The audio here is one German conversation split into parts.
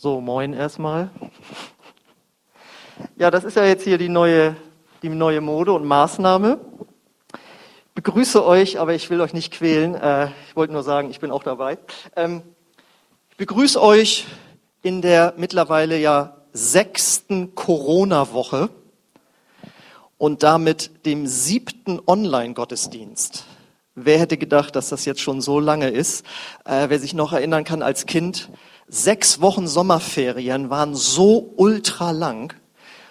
So, moin erstmal. Ja, das ist ja jetzt hier die neue, die neue Mode und Maßnahme. Ich begrüße euch, aber ich will euch nicht quälen. Äh, ich wollte nur sagen, ich bin auch dabei. Ähm, ich begrüße euch in der mittlerweile ja sechsten Corona-Woche und damit dem siebten Online-Gottesdienst. Wer hätte gedacht, dass das jetzt schon so lange ist? Äh, wer sich noch erinnern kann als Kind, sechs Wochen Sommerferien waren so ultra lang.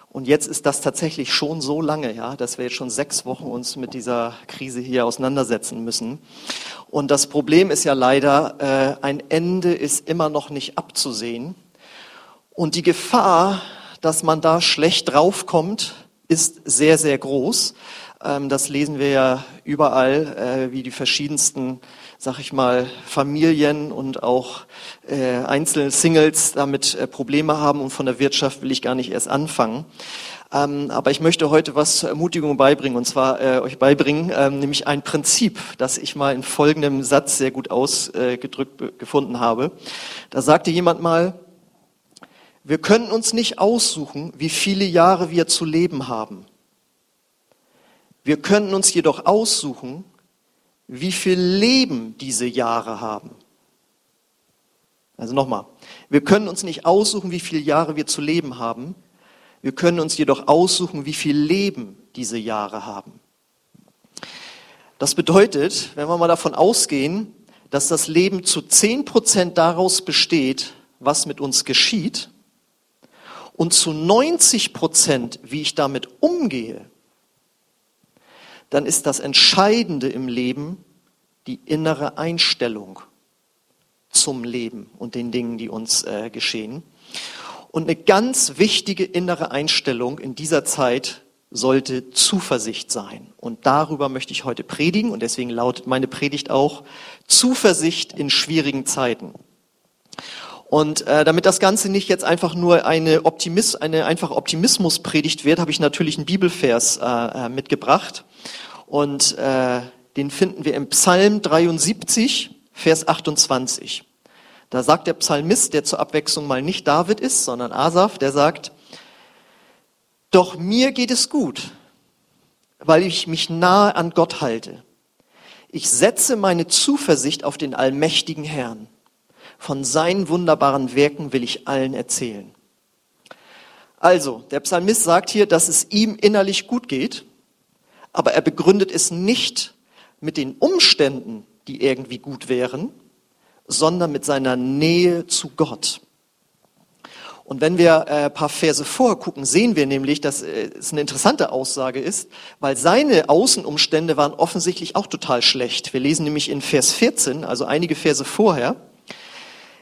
Und jetzt ist das tatsächlich schon so lange, ja, dass wir jetzt schon sechs Wochen uns mit dieser Krise hier auseinandersetzen müssen. Und das Problem ist ja leider, äh, ein Ende ist immer noch nicht abzusehen. Und die Gefahr, dass man da schlecht draufkommt, ist sehr, sehr groß. Ähm, das lesen wir ja überall, äh, wie die verschiedensten, sag ich mal, Familien und auch äh, einzelne Singles damit äh, Probleme haben. Und von der Wirtschaft will ich gar nicht erst anfangen. Ähm, aber ich möchte heute was zur Ermutigung beibringen, und zwar euch beibringen, ähm, nämlich ein Prinzip, das ich mal in folgendem Satz sehr gut ausgedrückt gefunden habe. Da sagte jemand mal, wir können uns nicht aussuchen, wie viele Jahre wir zu leben haben. Wir können uns jedoch aussuchen, wie viel Leben diese Jahre haben. Also nochmal, wir können uns nicht aussuchen, wie viele Jahre wir zu leben haben. Wir können uns jedoch aussuchen, wie viel Leben diese Jahre haben. Das bedeutet, wenn wir mal davon ausgehen, dass das Leben zu zehn Prozent daraus besteht, was mit uns geschieht, und zu 90 Prozent, wie ich damit umgehe, dann ist das Entscheidende im Leben die innere Einstellung zum Leben und den Dingen, die uns äh, geschehen. Und eine ganz wichtige innere Einstellung in dieser Zeit sollte Zuversicht sein. Und darüber möchte ich heute predigen und deswegen lautet meine Predigt auch Zuversicht in schwierigen Zeiten. Und äh, damit das Ganze nicht jetzt einfach nur eine, Optimis eine einfache Optimismuspredigt wird, habe ich natürlich einen Bibelvers äh, äh, mitgebracht. Und äh, den finden wir im Psalm 73, Vers 28. Da sagt der Psalmist, der zur Abwechslung mal nicht David ist, sondern Asaf, der sagt, doch mir geht es gut, weil ich mich nahe an Gott halte. Ich setze meine Zuversicht auf den allmächtigen Herrn. Von seinen wunderbaren Werken will ich allen erzählen. Also, der Psalmist sagt hier, dass es ihm innerlich gut geht, aber er begründet es nicht mit den Umständen, die irgendwie gut wären, sondern mit seiner Nähe zu Gott. Und wenn wir äh, ein paar Verse vorgucken, sehen wir nämlich, dass äh, es eine interessante Aussage ist, weil seine Außenumstände waren offensichtlich auch total schlecht. Wir lesen nämlich in Vers 14, also einige Verse vorher,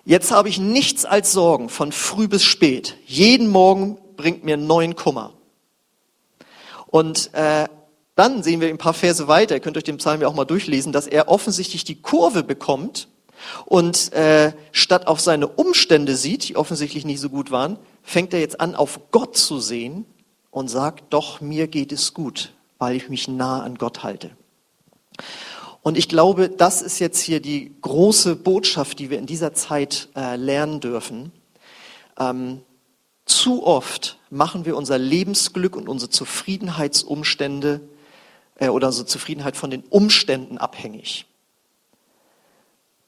Jetzt habe ich nichts als Sorgen von früh bis spät. Jeden Morgen bringt mir neuen Kummer. Und äh, dann sehen wir ein paar Verse weiter, ihr könnt euch den Psalm ja auch mal durchlesen, dass er offensichtlich die Kurve bekommt und äh, statt auf seine Umstände sieht, die offensichtlich nicht so gut waren, fängt er jetzt an, auf Gott zu sehen und sagt, doch, mir geht es gut, weil ich mich nah an Gott halte. Und ich glaube, das ist jetzt hier die große Botschaft, die wir in dieser Zeit äh, lernen dürfen. Ähm, zu oft machen wir unser Lebensglück und unsere Zufriedenheitsumstände äh, oder unsere Zufriedenheit von den Umständen abhängig.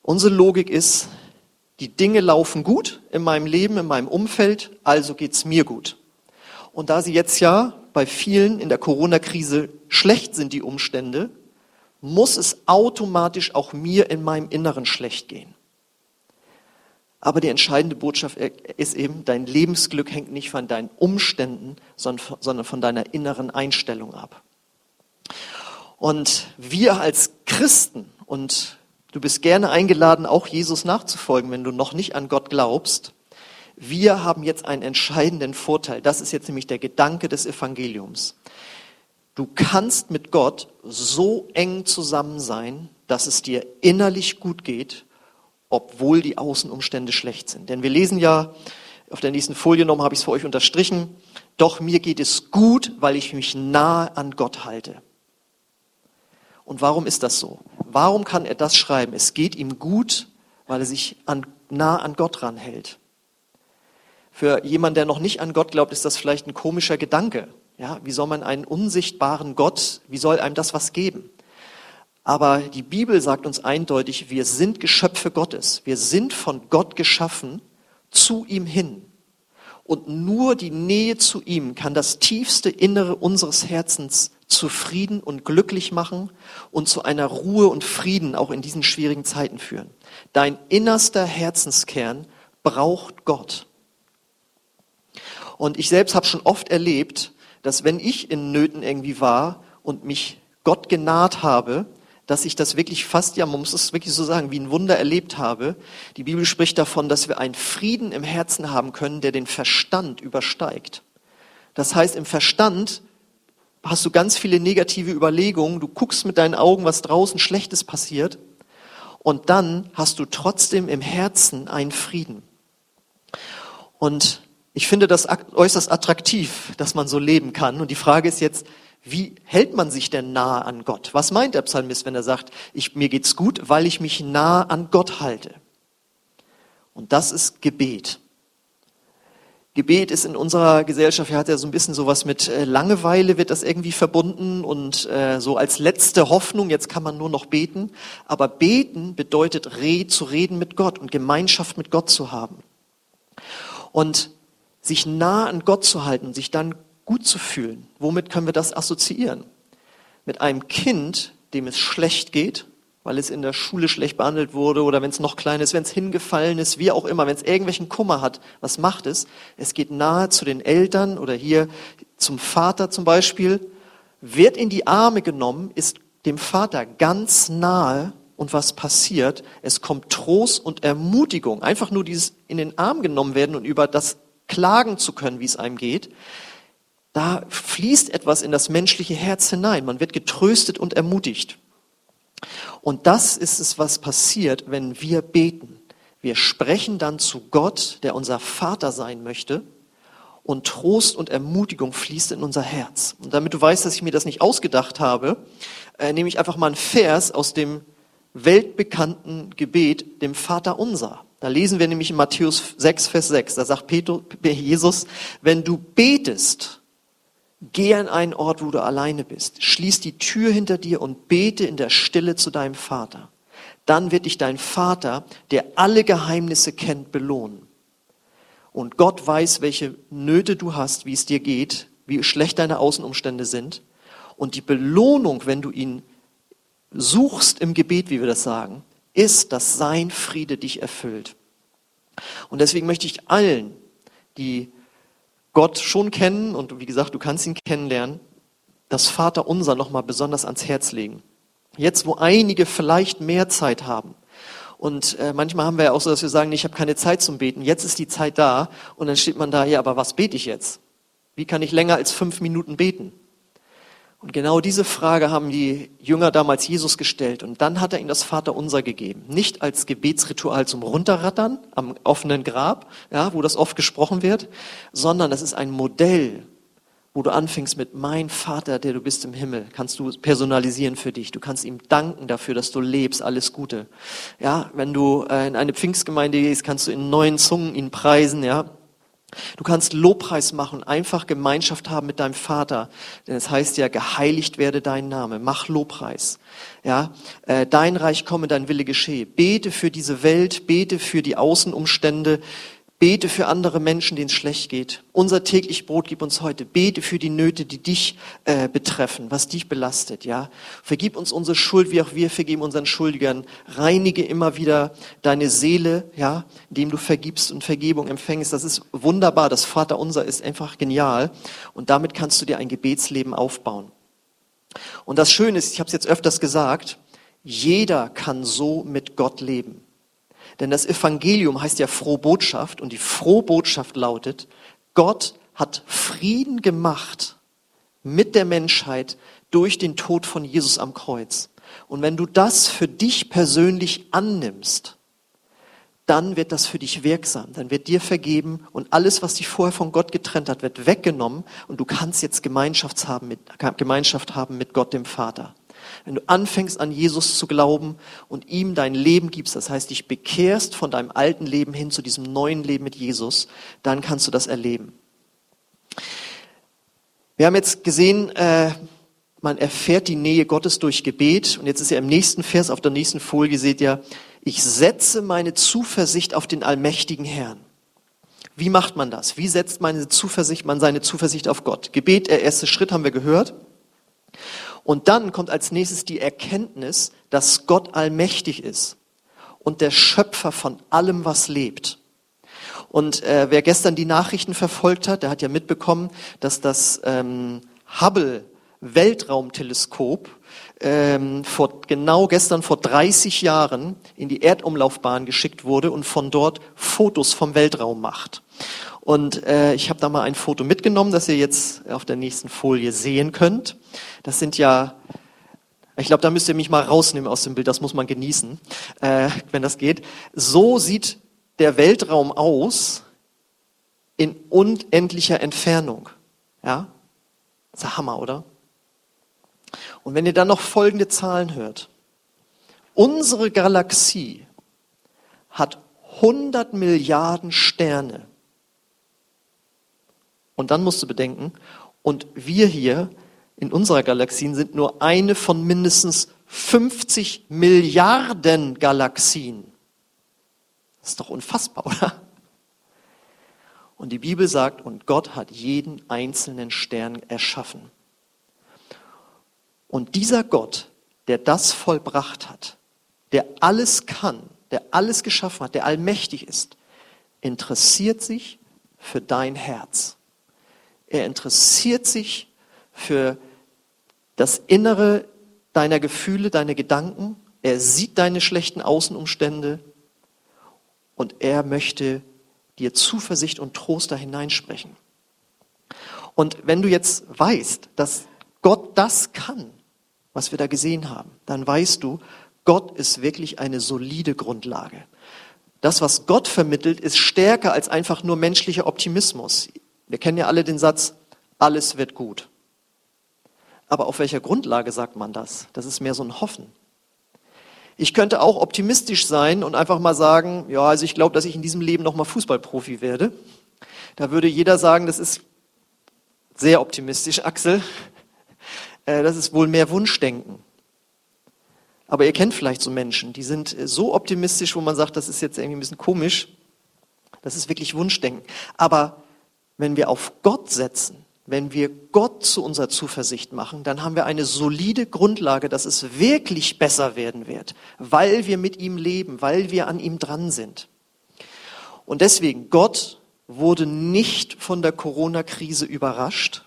Unsere Logik ist, die Dinge laufen gut in meinem Leben, in meinem Umfeld, also geht's mir gut. Und da sie jetzt ja bei vielen in der Corona-Krise schlecht sind, die Umstände, muss es automatisch auch mir in meinem Inneren schlecht gehen. Aber die entscheidende Botschaft ist eben, dein Lebensglück hängt nicht von deinen Umständen, sondern von deiner inneren Einstellung ab. Und wir als Christen, und du bist gerne eingeladen, auch Jesus nachzufolgen, wenn du noch nicht an Gott glaubst, wir haben jetzt einen entscheidenden Vorteil. Das ist jetzt nämlich der Gedanke des Evangeliums. Du kannst mit Gott so eng zusammen sein, dass es dir innerlich gut geht, obwohl die Außenumstände schlecht sind. Denn wir lesen ja, auf der nächsten Folie nochmal habe ich es für euch unterstrichen, doch mir geht es gut, weil ich mich nahe an Gott halte. Und warum ist das so? Warum kann er das schreiben? Es geht ihm gut, weil er sich an, nah an Gott ranhält. Für jemanden, der noch nicht an Gott glaubt, ist das vielleicht ein komischer Gedanke. Ja, wie soll man einen unsichtbaren Gott, wie soll einem das was geben? Aber die Bibel sagt uns eindeutig, wir sind Geschöpfe Gottes. Wir sind von Gott geschaffen zu ihm hin. Und nur die Nähe zu ihm kann das tiefste Innere unseres Herzens zufrieden und glücklich machen und zu einer Ruhe und Frieden auch in diesen schwierigen Zeiten führen. Dein innerster Herzenskern braucht Gott. Und ich selbst habe schon oft erlebt, dass wenn ich in Nöten irgendwie war und mich Gott genaht habe, dass ich das wirklich fast, ja, man muss es wirklich so sagen, wie ein Wunder erlebt habe. Die Bibel spricht davon, dass wir einen Frieden im Herzen haben können, der den Verstand übersteigt. Das heißt, im Verstand hast du ganz viele negative Überlegungen, du guckst mit deinen Augen, was draußen Schlechtes passiert, und dann hast du trotzdem im Herzen einen Frieden. Und ich finde das äußerst attraktiv, dass man so leben kann. Und die Frage ist jetzt, wie hält man sich denn nah an Gott? Was meint der Psalmist, wenn er sagt, ich, mir geht's gut, weil ich mich nah an Gott halte? Und das ist Gebet. Gebet ist in unserer Gesellschaft, ja, hat ja so ein bisschen sowas mit äh, Langeweile wird das irgendwie verbunden und äh, so als letzte Hoffnung, jetzt kann man nur noch beten. Aber beten bedeutet re, zu reden mit Gott und Gemeinschaft mit Gott zu haben. Und sich nah an Gott zu halten und sich dann gut zu fühlen. Womit können wir das assoziieren? Mit einem Kind, dem es schlecht geht, weil es in der Schule schlecht behandelt wurde oder wenn es noch klein ist, wenn es hingefallen ist, wie auch immer, wenn es irgendwelchen Kummer hat, was macht es? Es geht nahe zu den Eltern oder hier zum Vater zum Beispiel, wird in die Arme genommen, ist dem Vater ganz nahe und was passiert? Es kommt Trost und Ermutigung. Einfach nur dieses in den Arm genommen werden und über das klagen zu können, wie es einem geht. Da fließt etwas in das menschliche Herz hinein. Man wird getröstet und ermutigt. Und das ist es, was passiert, wenn wir beten. Wir sprechen dann zu Gott, der unser Vater sein möchte, und Trost und Ermutigung fließt in unser Herz. Und damit du weißt, dass ich mir das nicht ausgedacht habe, äh, nehme ich einfach mal einen Vers aus dem weltbekannten Gebet, dem Vater unser. Da lesen wir nämlich in Matthäus 6, Vers 6, da sagt Jesus, wenn du betest, Geh an einen Ort, wo du alleine bist. Schließ die Tür hinter dir und bete in der Stille zu deinem Vater. Dann wird dich dein Vater, der alle Geheimnisse kennt, belohnen. Und Gott weiß, welche Nöte du hast, wie es dir geht, wie schlecht deine Außenumstände sind. Und die Belohnung, wenn du ihn suchst im Gebet, wie wir das sagen, ist, dass sein Friede dich erfüllt. Und deswegen möchte ich allen, die Gott schon kennen und wie gesagt, du kannst ihn kennenlernen, das Vater unser nochmal besonders ans Herz legen. Jetzt, wo einige vielleicht mehr Zeit haben. Und äh, manchmal haben wir ja auch so, dass wir sagen, ich habe keine Zeit zum Beten. Jetzt ist die Zeit da und dann steht man da, ja, aber was bete ich jetzt? Wie kann ich länger als fünf Minuten beten? Und genau diese Frage haben die Jünger damals Jesus gestellt. Und dann hat er ihnen das Vaterunser gegeben. Nicht als Gebetsritual zum Runterrattern am offenen Grab, ja, wo das oft gesprochen wird, sondern das ist ein Modell, wo du anfängst mit mein Vater, der du bist im Himmel, kannst du personalisieren für dich. Du kannst ihm danken dafür, dass du lebst. Alles Gute. Ja, wenn du äh, in eine Pfingstgemeinde gehst, kannst du in neuen Zungen ihn preisen, ja. Du kannst Lobpreis machen, einfach Gemeinschaft haben mit deinem Vater, denn es heißt ja, geheiligt werde dein Name, mach Lobpreis. Ja, äh, dein Reich komme, dein Wille geschehe. Bete für diese Welt, bete für die Außenumstände, Bete für andere Menschen, denen es schlecht geht. Unser täglich Brot gib uns heute. Bete für die Nöte, die dich äh, betreffen, was dich belastet. Ja, vergib uns unsere Schuld, wie auch wir vergeben unseren Schuldigern. Reinige immer wieder deine Seele, ja, indem du vergibst und Vergebung empfängst. Das ist wunderbar. Das Vater unser ist einfach genial. Und damit kannst du dir ein Gebetsleben aufbauen. Und das Schöne ist, ich habe es jetzt öfters gesagt, jeder kann so mit Gott leben. Denn das Evangelium heißt ja frohe Botschaft und die frohe Botschaft lautet, Gott hat Frieden gemacht mit der Menschheit durch den Tod von Jesus am Kreuz. Und wenn du das für dich persönlich annimmst, dann wird das für dich wirksam, dann wird dir vergeben und alles, was dich vorher von Gott getrennt hat, wird weggenommen und du kannst jetzt Gemeinschaft haben mit, Gemeinschaft haben mit Gott dem Vater. Wenn du anfängst an Jesus zu glauben und ihm dein Leben gibst, das heißt, dich bekehrst von deinem alten Leben hin zu diesem neuen Leben mit Jesus, dann kannst du das erleben. Wir haben jetzt gesehen, äh, man erfährt die Nähe Gottes durch Gebet. Und jetzt ist ja im nächsten Vers, auf der nächsten Folie seht ihr, ich setze meine Zuversicht auf den allmächtigen Herrn. Wie macht man das? Wie setzt meine Zuversicht, man seine Zuversicht auf Gott? Gebet, der erste Schritt, haben wir gehört. Und dann kommt als nächstes die Erkenntnis, dass Gott allmächtig ist und der Schöpfer von allem, was lebt. Und äh, wer gestern die Nachrichten verfolgt hat, der hat ja mitbekommen, dass das ähm, Hubble Weltraumteleskop ähm, vor, genau gestern vor 30 Jahren in die Erdumlaufbahn geschickt wurde und von dort Fotos vom Weltraum macht. Und äh, ich habe da mal ein Foto mitgenommen, das ihr jetzt auf der nächsten Folie sehen könnt. Das sind ja, ich glaube, da müsst ihr mich mal rausnehmen aus dem Bild, das muss man genießen, äh, wenn das geht. So sieht der Weltraum aus in unendlicher Entfernung. Ja, das ist Hammer, oder? Und wenn ihr dann noch folgende Zahlen hört. Unsere Galaxie hat 100 Milliarden Sterne. Und dann musst du bedenken, und wir hier in unserer Galaxie sind nur eine von mindestens 50 Milliarden Galaxien. Das ist doch unfassbar, oder? Und die Bibel sagt, und Gott hat jeden einzelnen Stern erschaffen. Und dieser Gott, der das vollbracht hat, der alles kann, der alles geschaffen hat, der allmächtig ist, interessiert sich für dein Herz. Er interessiert sich für das Innere deiner Gefühle, deiner Gedanken. Er sieht deine schlechten Außenumstände und er möchte dir Zuversicht und Trost da hineinsprechen. Und wenn du jetzt weißt, dass Gott das kann, was wir da gesehen haben, dann weißt du, Gott ist wirklich eine solide Grundlage. Das, was Gott vermittelt, ist stärker als einfach nur menschlicher Optimismus. Wir kennen ja alle den Satz, alles wird gut. Aber auf welcher Grundlage sagt man das? Das ist mehr so ein Hoffen. Ich könnte auch optimistisch sein und einfach mal sagen, ja, also ich glaube, dass ich in diesem Leben noch mal Fußballprofi werde. Da würde jeder sagen, das ist sehr optimistisch, Axel. Äh, das ist wohl mehr Wunschdenken. Aber ihr kennt vielleicht so Menschen, die sind äh, so optimistisch, wo man sagt, das ist jetzt irgendwie ein bisschen komisch. Das ist wirklich Wunschdenken. Aber wenn wir auf Gott setzen, wenn wir Gott zu unserer Zuversicht machen, dann haben wir eine solide Grundlage, dass es wirklich besser werden wird, weil wir mit ihm leben, weil wir an ihm dran sind. Und deswegen, Gott wurde nicht von der Corona-Krise überrascht,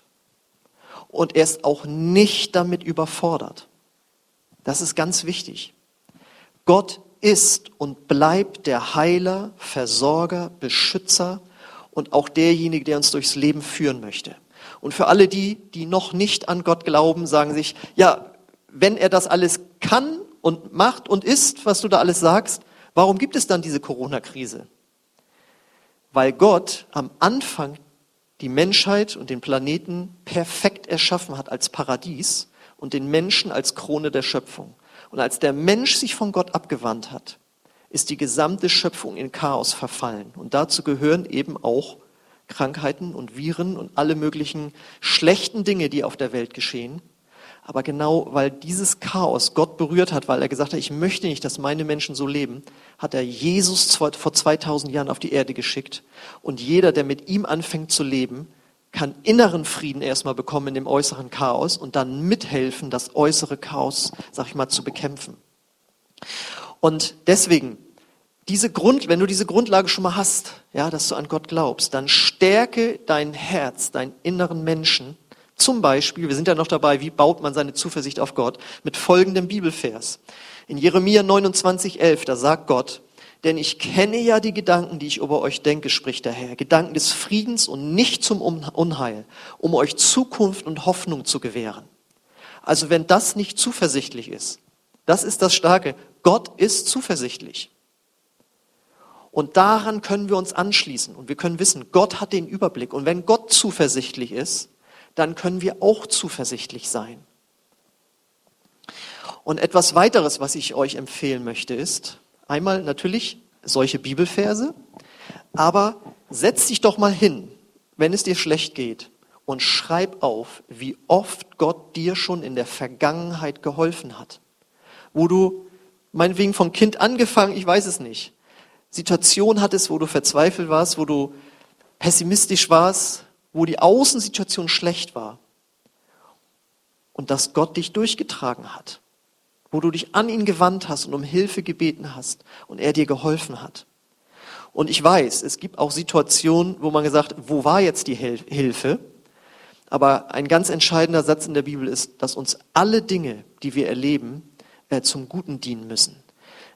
und er ist auch nicht damit überfordert. Das ist ganz wichtig. Gott ist und bleibt der Heiler, Versorger, Beschützer und auch derjenige, der uns durchs Leben führen möchte. Und für alle die, die noch nicht an Gott glauben, sagen sich, ja, wenn er das alles kann und macht und ist, was du da alles sagst, warum gibt es dann diese Corona-Krise? Weil Gott am Anfang die Menschheit und den Planeten perfekt erschaffen hat als Paradies und den Menschen als Krone der Schöpfung. Und als der Mensch sich von Gott abgewandt hat, ist die gesamte Schöpfung in Chaos verfallen. Und dazu gehören eben auch Krankheiten und Viren und alle möglichen schlechten Dinge, die auf der Welt geschehen. Aber genau weil dieses Chaos Gott berührt hat, weil er gesagt hat, ich möchte nicht, dass meine Menschen so leben, hat er Jesus vor 2000 Jahren auf die Erde geschickt. Und jeder, der mit ihm anfängt zu leben, kann inneren Frieden erstmal bekommen in dem äußeren Chaos und dann mithelfen, das äußere Chaos, sag ich mal, zu bekämpfen. Und deswegen, diese Grund, wenn du diese Grundlage schon mal hast, ja, dass du an Gott glaubst, dann stärke dein Herz, deinen inneren Menschen zum Beispiel, wir sind ja noch dabei, wie baut man seine Zuversicht auf Gott, mit folgendem Bibelvers. In Jeremia 29, 11, da sagt Gott, denn ich kenne ja die Gedanken, die ich über euch denke, spricht der Herr. Gedanken des Friedens und nicht zum Unheil, um euch Zukunft und Hoffnung zu gewähren. Also wenn das nicht zuversichtlich ist, das ist das Starke. Gott ist zuversichtlich. Und daran können wir uns anschließen und wir können wissen, Gott hat den Überblick. Und wenn Gott zuversichtlich ist, dann können wir auch zuversichtlich sein. Und etwas weiteres, was ich euch empfehlen möchte, ist einmal natürlich solche Bibelverse, aber setz dich doch mal hin, wenn es dir schlecht geht und schreib auf, wie oft Gott dir schon in der Vergangenheit geholfen hat. Wo du, meinetwegen vom Kind angefangen, ich weiß es nicht, Situation hattest, wo du verzweifelt warst, wo du pessimistisch warst, wo die Außensituation schlecht war. Und dass Gott dich durchgetragen hat. Wo du dich an ihn gewandt hast und um Hilfe gebeten hast und er dir geholfen hat. Und ich weiß, es gibt auch Situationen, wo man gesagt, wo war jetzt die Hilfe? Aber ein ganz entscheidender Satz in der Bibel ist, dass uns alle Dinge, die wir erleben, äh, zum Guten dienen müssen.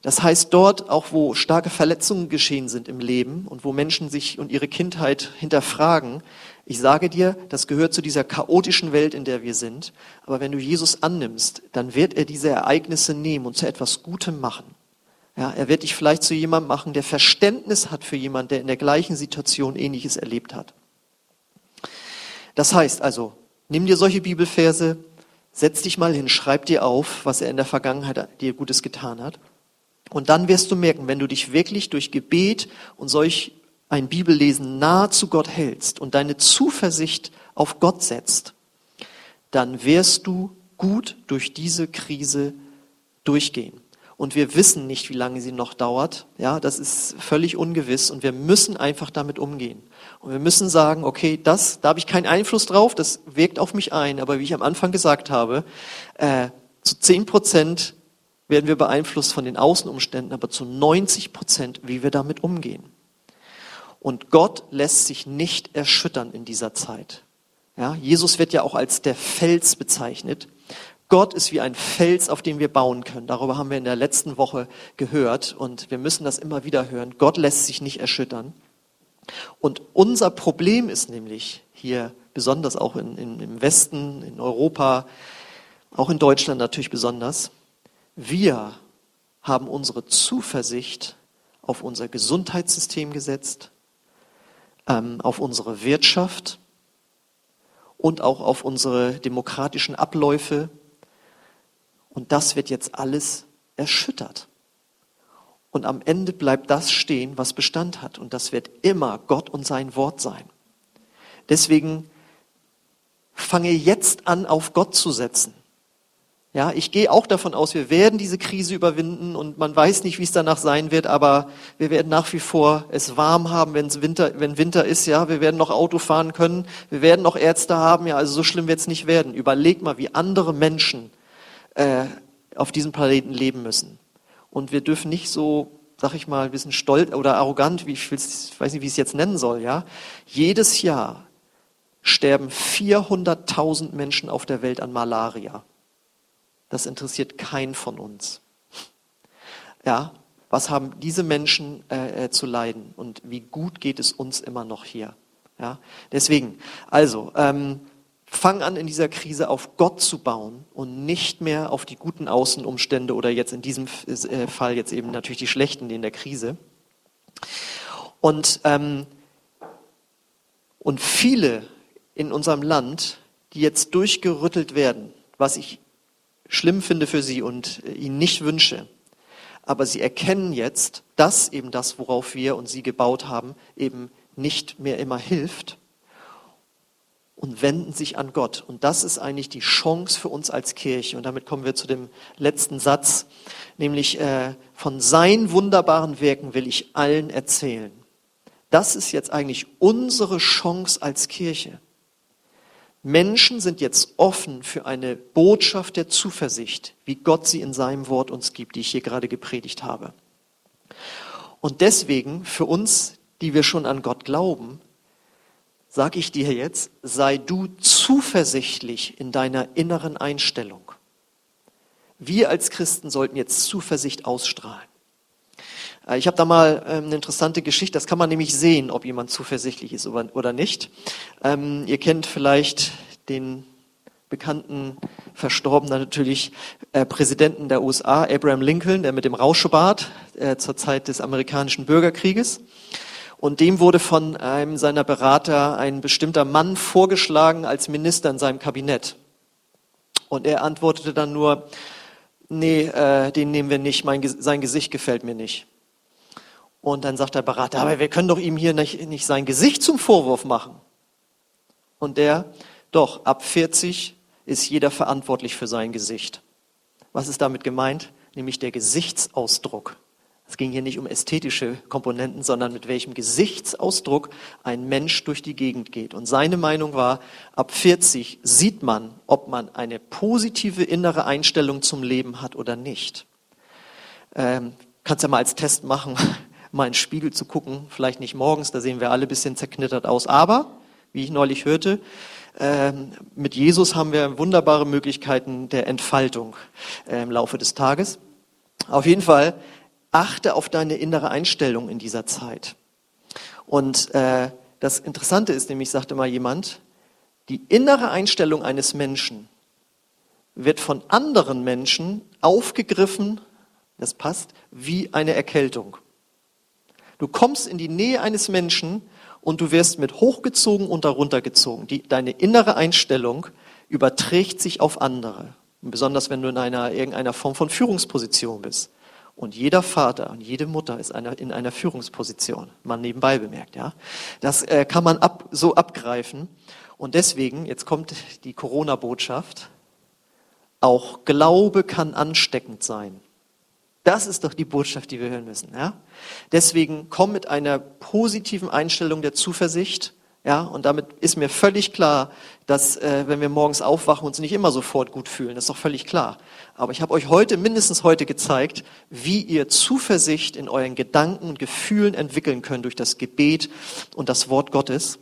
Das heißt, dort, auch wo starke Verletzungen geschehen sind im Leben und wo Menschen sich und ihre Kindheit hinterfragen, ich sage dir, das gehört zu dieser chaotischen Welt, in der wir sind. Aber wenn du Jesus annimmst, dann wird er diese Ereignisse nehmen und zu etwas Gutem machen. Ja, er wird dich vielleicht zu jemandem machen, der Verständnis hat für jemanden, der in der gleichen Situation Ähnliches erlebt hat. Das heißt also, nimm dir solche Bibelverse, setz dich mal hin, schreib dir auf, was er in der Vergangenheit dir Gutes getan hat. Und dann wirst du merken, wenn du dich wirklich durch Gebet und solch ein Bibellesen nahe zu Gott hältst und deine Zuversicht auf Gott setzt, dann wirst du gut durch diese Krise durchgehen und wir wissen nicht, wie lange sie noch dauert. Ja, das ist völlig ungewiss und wir müssen einfach damit umgehen. Und wir müssen sagen, okay, das, da habe ich keinen Einfluss drauf, das wirkt auf mich ein, aber wie ich am Anfang gesagt habe, äh, zu zehn Prozent werden wir beeinflusst von den Außenumständen, aber zu 90 Prozent, wie wir damit umgehen. Und Gott lässt sich nicht erschüttern in dieser Zeit. Ja, Jesus wird ja auch als der Fels bezeichnet. Gott ist wie ein Fels, auf dem wir bauen können. Darüber haben wir in der letzten Woche gehört und wir müssen das immer wieder hören. Gott lässt sich nicht erschüttern. Und unser Problem ist nämlich hier, besonders auch in, in, im Westen, in Europa, auch in Deutschland natürlich besonders, wir haben unsere Zuversicht auf unser Gesundheitssystem gesetzt, ähm, auf unsere Wirtschaft und auch auf unsere demokratischen Abläufe, und das wird jetzt alles erschüttert. Und am Ende bleibt das stehen, was Bestand hat. Und das wird immer Gott und sein Wort sein. Deswegen fange jetzt an, auf Gott zu setzen. Ja, ich gehe auch davon aus, wir werden diese Krise überwinden und man weiß nicht, wie es danach sein wird, aber wir werden nach wie vor es warm haben, wenn es Winter, wenn Winter ist, ja, wir werden noch Auto fahren können, wir werden noch Ärzte haben, ja, also so schlimm wird es nicht werden. Überleg mal, wie andere Menschen äh, auf diesem Planeten leben müssen. Und wir dürfen nicht so, sag ich mal, ein bisschen stolz oder arrogant, wie ich, ich weiß nicht, wie ich es jetzt nennen soll, ja. Jedes Jahr sterben 400.000 Menschen auf der Welt an Malaria. Das interessiert keinen von uns. Ja, was haben diese Menschen äh, äh, zu leiden und wie gut geht es uns immer noch hier? Ja, deswegen, also ähm, Fang an, in dieser Krise auf Gott zu bauen und nicht mehr auf die guten Außenumstände oder jetzt in diesem äh, Fall jetzt eben natürlich die schlechten in der Krise. Und, ähm, und viele in unserem Land, die jetzt durchgerüttelt werden, was ich schlimm finde für sie und äh, ihnen nicht wünsche, aber sie erkennen jetzt, dass eben das, worauf wir und sie gebaut haben, eben nicht mehr immer hilft und wenden sich an Gott. Und das ist eigentlich die Chance für uns als Kirche. Und damit kommen wir zu dem letzten Satz, nämlich äh, von seinen wunderbaren Werken will ich allen erzählen. Das ist jetzt eigentlich unsere Chance als Kirche. Menschen sind jetzt offen für eine Botschaft der Zuversicht, wie Gott sie in seinem Wort uns gibt, die ich hier gerade gepredigt habe. Und deswegen für uns, die wir schon an Gott glauben, sage ich dir jetzt, sei du zuversichtlich in deiner inneren Einstellung. Wir als Christen sollten jetzt Zuversicht ausstrahlen. Äh, ich habe da mal ähm, eine interessante Geschichte, das kann man nämlich sehen, ob jemand zuversichtlich ist oder nicht. Ähm, ihr kennt vielleicht den bekannten, verstorbenen natürlich äh, Präsidenten der USA, Abraham Lincoln, der mit dem Rauschebart äh, zur Zeit des amerikanischen Bürgerkrieges. Und dem wurde von einem seiner Berater ein bestimmter Mann vorgeschlagen als Minister in seinem Kabinett. Und er antwortete dann nur, nee, äh, den nehmen wir nicht, mein, sein Gesicht gefällt mir nicht. Und dann sagt der Berater, aber wir können doch ihm hier nicht, nicht sein Gesicht zum Vorwurf machen. Und der, doch, ab 40 ist jeder verantwortlich für sein Gesicht. Was ist damit gemeint? Nämlich der Gesichtsausdruck. Es ging hier nicht um ästhetische Komponenten, sondern mit welchem Gesichtsausdruck ein Mensch durch die Gegend geht. Und seine Meinung war, ab 40 sieht man, ob man eine positive innere Einstellung zum Leben hat oder nicht. Ähm, kannst ja mal als Test machen, mal in den Spiegel zu gucken. Vielleicht nicht morgens, da sehen wir alle ein bisschen zerknittert aus. Aber, wie ich neulich hörte, ähm, mit Jesus haben wir wunderbare Möglichkeiten der Entfaltung äh, im Laufe des Tages. Auf jeden Fall achte auf deine innere Einstellung in dieser Zeit. Und äh, das Interessante ist nämlich, sagte mal jemand, die innere Einstellung eines Menschen wird von anderen Menschen aufgegriffen, das passt, wie eine Erkältung. Du kommst in die Nähe eines Menschen und du wirst mit hochgezogen und daruntergezogen. Die, deine innere Einstellung überträgt sich auf andere. Und besonders wenn du in einer, irgendeiner Form von Führungsposition bist. Und jeder Vater und jede Mutter ist einer, in einer Führungsposition. Man nebenbei bemerkt, ja. Das äh, kann man ab, so abgreifen. Und deswegen, jetzt kommt die Corona-Botschaft. Auch Glaube kann ansteckend sein. Das ist doch die Botschaft, die wir hören müssen. Ja? Deswegen komm mit einer positiven Einstellung der Zuversicht. Ja, und damit ist mir völlig klar, dass äh, wenn wir morgens aufwachen, uns nicht immer sofort gut fühlen. Das ist doch völlig klar. Aber ich habe euch heute, mindestens heute gezeigt, wie ihr Zuversicht in euren Gedanken und Gefühlen entwickeln könnt durch das Gebet und das Wort Gottes.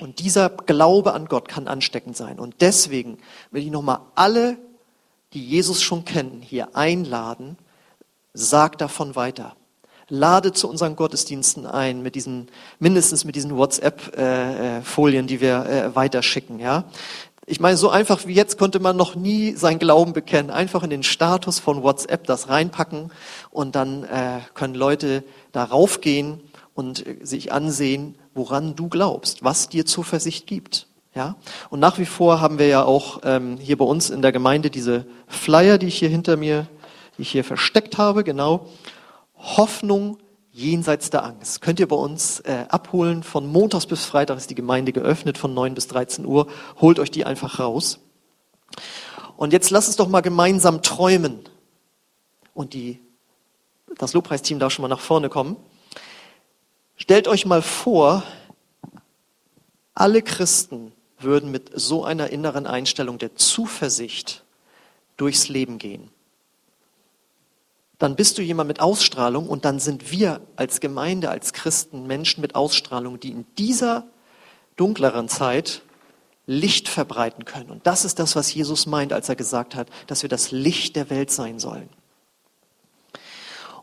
Und dieser Glaube an Gott kann ansteckend sein. Und deswegen will ich nochmal alle, die Jesus schon kennen, hier einladen, Sag davon weiter. Lade zu unseren Gottesdiensten ein mit diesen, mindestens mit diesen WhatsApp-Folien, die wir äh, weiterschicken, ja. Ich meine, so einfach wie jetzt konnte man noch nie sein Glauben bekennen. Einfach in den Status von WhatsApp das reinpacken und dann äh, können Leute darauf gehen und äh, sich ansehen, woran du glaubst, was dir Zuversicht gibt. Ja? Und nach wie vor haben wir ja auch ähm, hier bei uns in der Gemeinde diese Flyer, die ich hier hinter mir die ich hier versteckt habe, genau. Hoffnung jenseits der Angst. Könnt ihr bei uns äh, abholen. Von Montags bis Freitag ist die Gemeinde geöffnet, von 9 bis 13 Uhr. Holt euch die einfach raus. Und jetzt lasst uns doch mal gemeinsam träumen. Und die, das Lobpreisteam darf schon mal nach vorne kommen. Stellt euch mal vor, alle Christen würden mit so einer inneren Einstellung der Zuversicht durchs Leben gehen dann bist du jemand mit Ausstrahlung und dann sind wir als Gemeinde, als Christen Menschen mit Ausstrahlung, die in dieser dunkleren Zeit Licht verbreiten können. Und das ist das, was Jesus meint, als er gesagt hat, dass wir das Licht der Welt sein sollen.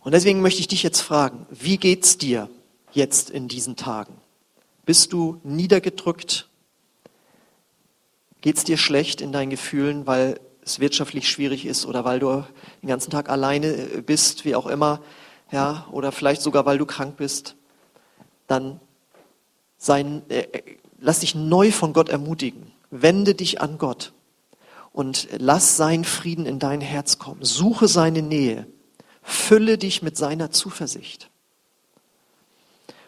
Und deswegen möchte ich dich jetzt fragen, wie geht's dir jetzt in diesen Tagen? Bist du niedergedrückt? Geht's dir schlecht in deinen Gefühlen, weil es wirtschaftlich schwierig ist oder weil du den ganzen Tag alleine äh, bist, wie auch immer, ja, oder vielleicht sogar weil du krank bist, dann sein, äh, äh, lass dich neu von Gott ermutigen. Wende dich an Gott und lass sein Frieden in dein Herz kommen. Suche seine Nähe. Fülle dich mit seiner Zuversicht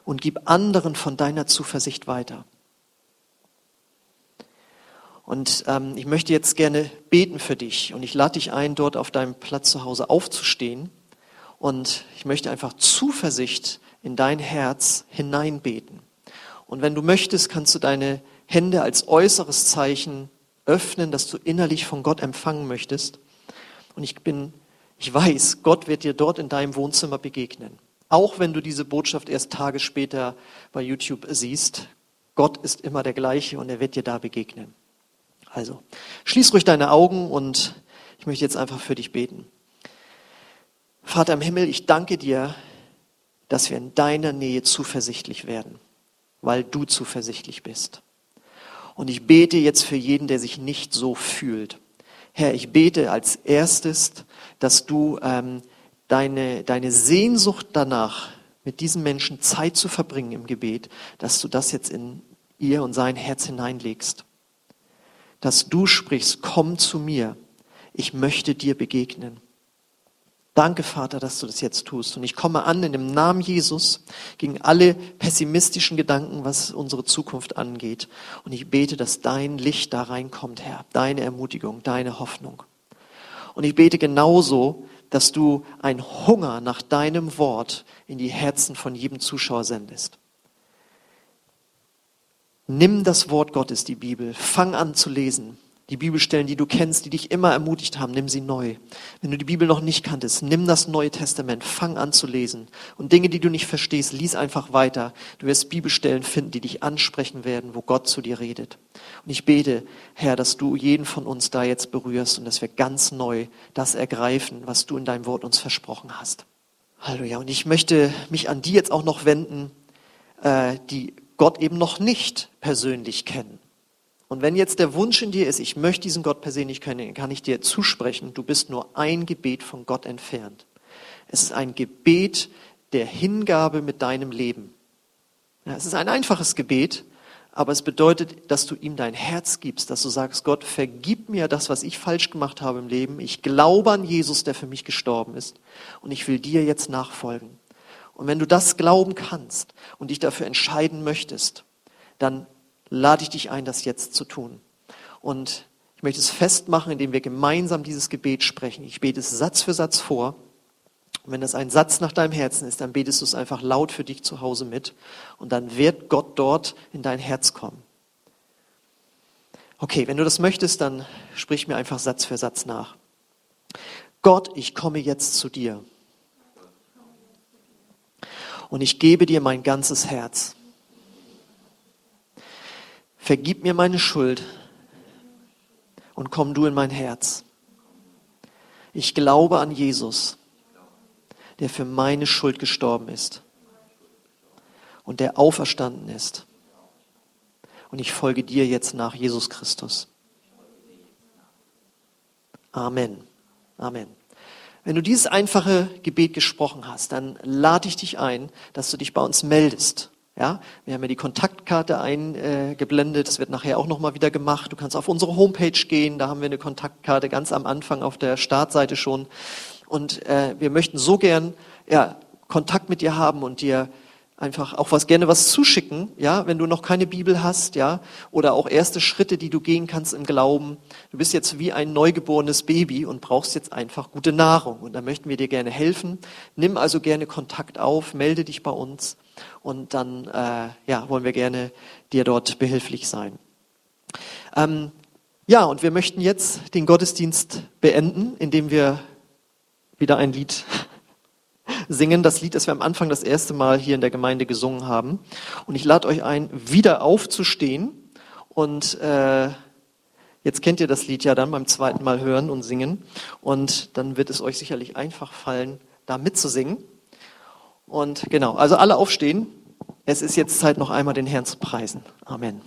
und gib anderen von deiner Zuversicht weiter. Und ähm, ich möchte jetzt gerne beten für dich und ich lade dich ein, dort auf deinem Platz zu Hause aufzustehen. Und ich möchte einfach Zuversicht in dein Herz hineinbeten. Und wenn du möchtest, kannst du deine Hände als äußeres Zeichen öffnen, dass du innerlich von Gott empfangen möchtest. Und ich bin, ich weiß, Gott wird dir dort in deinem Wohnzimmer begegnen. Auch wenn du diese Botschaft erst Tage später bei YouTube siehst, Gott ist immer der gleiche und er wird dir da begegnen. Also, schließ ruhig deine Augen und ich möchte jetzt einfach für dich beten. Vater im Himmel, ich danke dir, dass wir in deiner Nähe zuversichtlich werden, weil du zuversichtlich bist. Und ich bete jetzt für jeden, der sich nicht so fühlt. Herr, ich bete als erstes, dass du ähm, deine, deine Sehnsucht danach, mit diesen Menschen Zeit zu verbringen im Gebet, dass du das jetzt in ihr und sein Herz hineinlegst dass du sprichst, komm zu mir, ich möchte dir begegnen. Danke, Vater, dass du das jetzt tust. Und ich komme an in dem Namen Jesus gegen alle pessimistischen Gedanken, was unsere Zukunft angeht. Und ich bete, dass dein Licht da reinkommt, Herr, deine Ermutigung, deine Hoffnung. Und ich bete genauso, dass du ein Hunger nach deinem Wort in die Herzen von jedem Zuschauer sendest. Nimm das Wort Gottes, die Bibel, fang an zu lesen. Die Bibelstellen, die du kennst, die dich immer ermutigt haben, nimm sie neu. Wenn du die Bibel noch nicht kanntest, nimm das Neue Testament, fang an zu lesen. Und Dinge, die du nicht verstehst, lies einfach weiter. Du wirst Bibelstellen finden, die dich ansprechen werden, wo Gott zu dir redet. Und ich bete, Herr, dass du jeden von uns da jetzt berührst und dass wir ganz neu das ergreifen, was du in deinem Wort uns versprochen hast. Halleluja. Und ich möchte mich an die jetzt auch noch wenden, äh, die Gott eben noch nicht persönlich kennen. Und wenn jetzt der Wunsch in dir ist, ich möchte diesen Gott persönlich kennen, kann ich dir zusprechen, du bist nur ein Gebet von Gott entfernt. Es ist ein Gebet der Hingabe mit deinem Leben. Ja, es ist ein einfaches Gebet, aber es bedeutet, dass du ihm dein Herz gibst, dass du sagst, Gott, vergib mir das, was ich falsch gemacht habe im Leben. Ich glaube an Jesus, der für mich gestorben ist. Und ich will dir jetzt nachfolgen. Und wenn du das glauben kannst und dich dafür entscheiden möchtest, dann lade ich dich ein, das jetzt zu tun. Und ich möchte es festmachen, indem wir gemeinsam dieses Gebet sprechen. Ich bete es Satz für Satz vor. Und wenn das ein Satz nach deinem Herzen ist, dann betest du es einfach laut für dich zu Hause mit. Und dann wird Gott dort in dein Herz kommen. Okay, wenn du das möchtest, dann sprich mir einfach Satz für Satz nach. Gott, ich komme jetzt zu dir und ich gebe dir mein ganzes Herz. Vergib mir meine Schuld und komm du in mein Herz. Ich glaube an Jesus, der für meine Schuld gestorben ist und der auferstanden ist. Und ich folge dir jetzt nach Jesus Christus. Amen. Amen. Wenn du dieses einfache Gebet gesprochen hast, dann lade ich dich ein, dass du dich bei uns meldest. Ja, wir haben ja die Kontaktkarte eingeblendet. Das wird nachher auch nochmal wieder gemacht. Du kannst auf unsere Homepage gehen. Da haben wir eine Kontaktkarte ganz am Anfang auf der Startseite schon. Und äh, wir möchten so gern ja, Kontakt mit dir haben und dir einfach auch was gerne was zuschicken, ja, wenn du noch keine Bibel hast, ja, oder auch erste Schritte, die du gehen kannst im Glauben. Du bist jetzt wie ein neugeborenes Baby und brauchst jetzt einfach gute Nahrung und da möchten wir dir gerne helfen. Nimm also gerne Kontakt auf, melde dich bei uns und dann äh, ja, wollen wir gerne dir dort behilflich sein. Ähm, ja, und wir möchten jetzt den Gottesdienst beenden, indem wir wieder ein Lied singen das Lied, das wir am Anfang das erste Mal hier in der Gemeinde gesungen haben. Und ich lade euch ein, wieder aufzustehen. Und äh, jetzt kennt ihr das Lied ja dann beim zweiten Mal hören und singen. Und dann wird es euch sicherlich einfach fallen, da mitzusingen. Und genau, also alle aufstehen. Es ist jetzt Zeit, noch einmal den Herrn zu preisen. Amen.